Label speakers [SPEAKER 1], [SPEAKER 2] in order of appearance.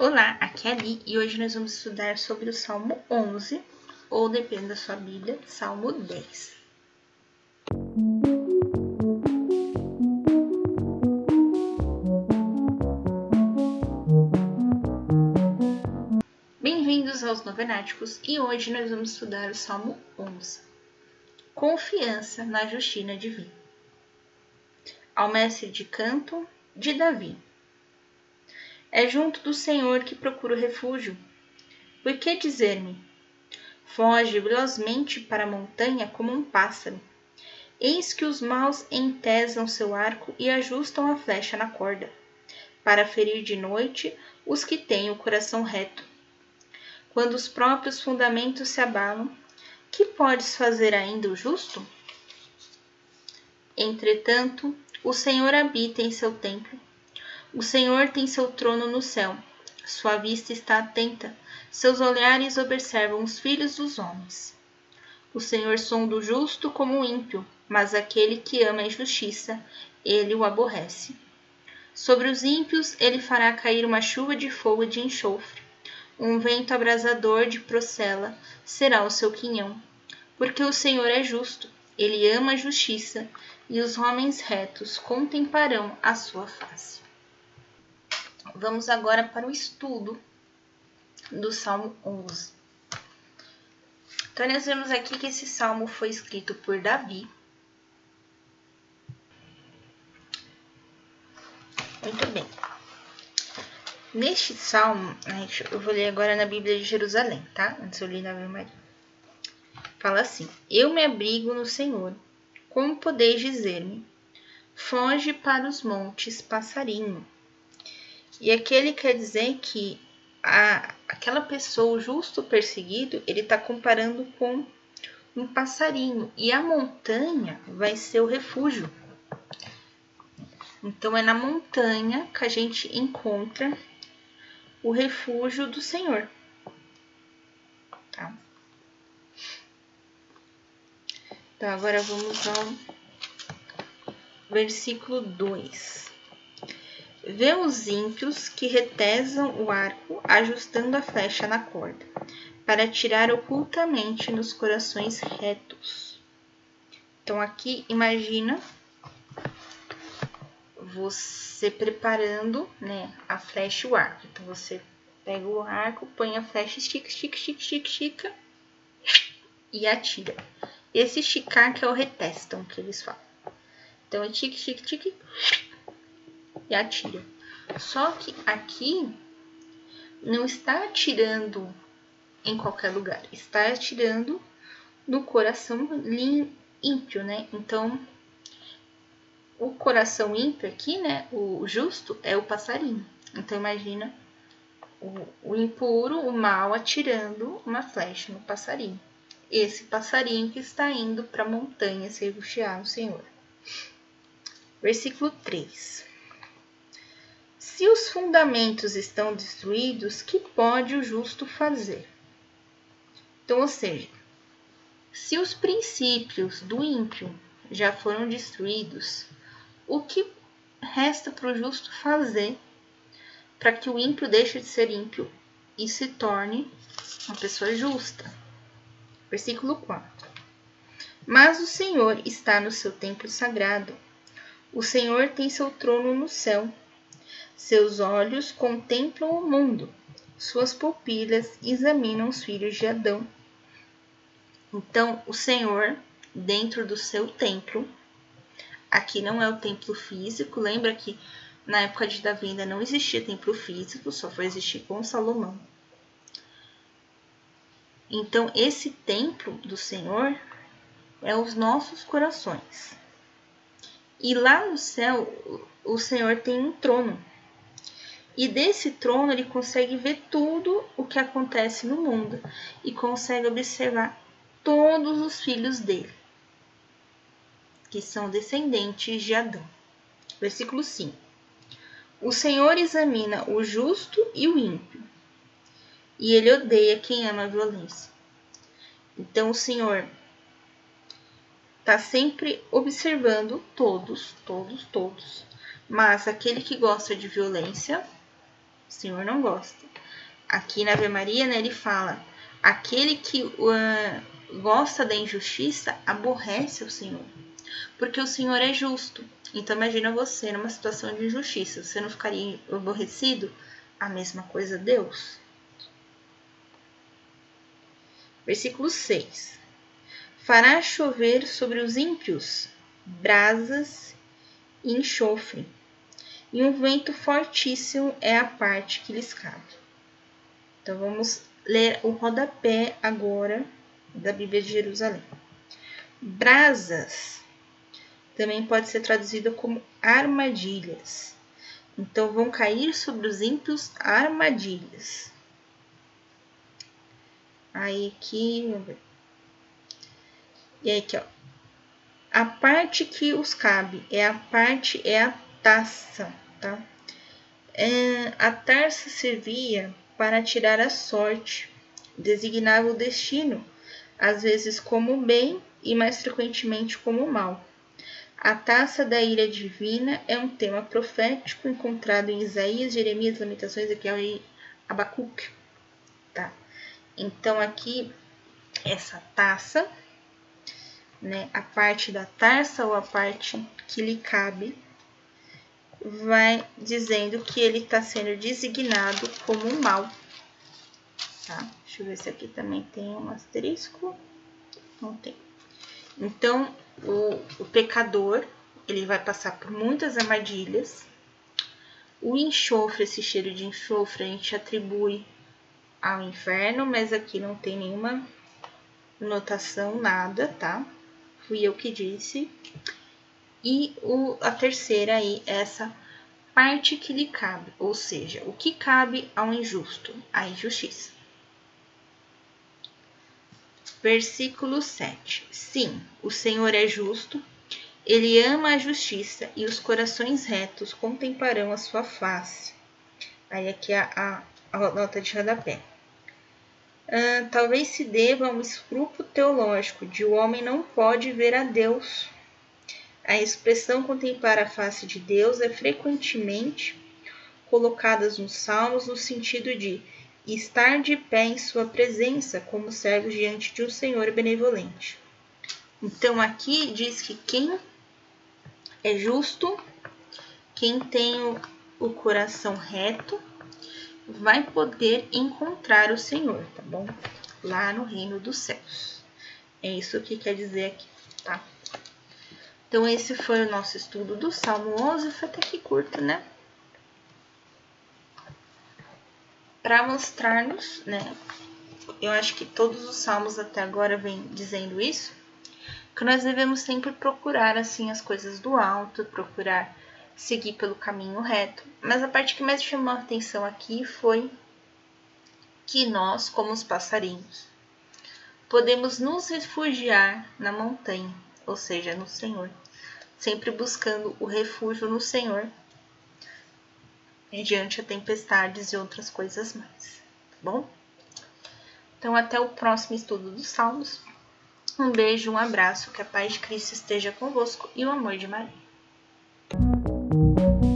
[SPEAKER 1] Olá, aqui é a Li e hoje nós vamos estudar sobre o Salmo 11, ou depende da sua Bíblia, Salmo 10. Bem-vindos aos Novenáticos e hoje nós vamos estudar o Salmo 11. Confiança na justina divina. Ao mestre de canto de Davi. É junto do Senhor que procuro refúgio. Por que dizer-me? Foge velozmente para a montanha como um pássaro. Eis que os maus entesam seu arco e ajustam a flecha na corda, para ferir de noite os que têm o coração reto. Quando os próprios fundamentos se abalam, que podes fazer ainda o justo? Entretanto, o Senhor habita em seu templo o Senhor tem seu trono no céu. Sua vista está atenta, seus olhares observam os filhos dos homens. O Senhor sonda o justo como o ímpio, mas aquele que ama a justiça, ele o aborrece. Sobre os ímpios ele fará cair uma chuva de fogo e de enxofre. Um vento abrasador de procela será o seu quinhão. Porque o Senhor é justo, ele ama a justiça, e os homens retos contemplarão a sua face. Vamos agora para o estudo do Salmo 11. Então, nós vemos aqui que esse salmo foi escrito por Davi. Muito bem. Neste salmo, eu vou ler agora na Bíblia de Jerusalém, tá? Antes eu li na Ave Maria. Fala assim: Eu me abrigo no Senhor. Como podeis dizer-me? Foge para os montes, passarinho e aquele quer dizer que a, aquela pessoa, o justo perseguido, ele está comparando com um passarinho. E a montanha vai ser o refúgio. Então é na montanha que a gente encontra o refúgio do Senhor. Tá? Então agora vamos ao versículo 2. Vê os ímpios que retesam o arco, ajustando a flecha na corda, para atirar ocultamente nos corações retos. Então, aqui, imagina você preparando né, a flecha e o arco. Então, você pega o arco, põe a flecha, estica, estica, estica, estica, estica e atira. Esse esticar que é o retestam que eles falam. Então, é tique, tique, tique e atira. Só que aqui não está atirando em qualquer lugar, está atirando no coração ímpio, né? Então, o coração ímpio aqui, né? O justo é o passarinho. Então, imagina o, o impuro, o mal, atirando uma flecha no passarinho. Esse passarinho que está indo para a montanha se refugiar no Senhor. Versículo 3. Se os fundamentos estão destruídos, que pode o justo fazer? Então, ou seja, se os princípios do ímpio já foram destruídos, o que resta para o justo fazer para que o ímpio deixe de ser ímpio e se torne uma pessoa justa? Versículo 4. Mas o Senhor está no seu templo sagrado. O Senhor tem seu trono no céu. Seus olhos contemplam o mundo, suas pupilas examinam os filhos de Adão. Então, o Senhor, dentro do seu templo, aqui não é o templo físico, lembra que na época de Davi ainda não existia templo físico, só foi existir com Salomão. Então, esse templo do Senhor é os nossos corações. E lá no céu, o Senhor tem um trono. E desse trono ele consegue ver tudo o que acontece no mundo e consegue observar todos os filhos dele, que são descendentes de Adão. Versículo 5. O Senhor examina o justo e o ímpio, e ele odeia quem ama a violência. Então o Senhor está sempre observando todos, todos, todos. Mas aquele que gosta de violência, O Senhor não gosta. Aqui na Ave Maria, né, ele fala: aquele que uh, gosta da injustiça aborrece o Senhor, porque o Senhor é justo. Então imagina você numa situação de injustiça, você não ficaria aborrecido? A mesma coisa Deus. Versículo 6. Fará chover sobre os ímpios brasas e enxofre, e um vento fortíssimo é a parte que lhes cabe. Então vamos ler o rodapé agora da Bíblia de Jerusalém. Brasas também pode ser traduzido como armadilhas. Então vão cair sobre os ímpios armadilhas. Aí aqui, e aí aqui, ó. A parte que os cabe é a parte é a taça, tá? É, a taça servia para tirar a sorte, designava o destino, às vezes como bem e mais frequentemente como mal. A taça da ira divina é um tema profético encontrado em Isaías, Jeremias, Lamentações, aqui e Abacuque. Tá? Então, aqui, essa taça, né, a parte da taça ou a parte que lhe cabe, vai dizendo que ele está sendo designado como um mal. Tá? Deixa eu ver se aqui também tem um asterisco. Não tem. Então, o, o pecador ele vai passar por muitas armadilhas. O enxofre, esse cheiro de enxofre, a gente atribui ao inferno, mas aqui não tem nenhuma notação, nada, tá? Fui eu que disse. E o, a terceira aí, essa parte que lhe cabe, ou seja, o que cabe ao injusto, a injustiça. Versículo 7. Sim, o Senhor é justo, ele ama a justiça e os corações retos contemplarão a sua face. Aí aqui a, a, a nota de rodapé. Uh, talvez se deva a um escrúpulo teológico de o homem não pode ver a Deus. A expressão contemplar a face de Deus é frequentemente colocada nos salmos no sentido de estar de pé em sua presença como servos diante de um Senhor benevolente. Então aqui diz que quem é justo, quem tem o, o coração reto, vai poder encontrar o Senhor, tá bom? Lá no reino dos céus. É isso que quer dizer aqui, tá? Então, esse foi o nosso estudo do Salmo 11. Foi até que curto, né? para mostrar-nos, né? Eu acho que todos os salmos até agora vêm dizendo isso, que nós devemos sempre procurar assim as coisas do alto, procurar seguir pelo caminho reto. Mas a parte que mais chamou a atenção aqui foi que nós, como os passarinhos, podemos nos refugiar na montanha, ou seja, no Senhor, sempre buscando o refúgio no Senhor mediante a tempestades e outras coisas mais, tá bom? Então, até o próximo estudo dos Salmos. Um beijo, um abraço, que a paz de Cristo esteja convosco e o amor de Maria.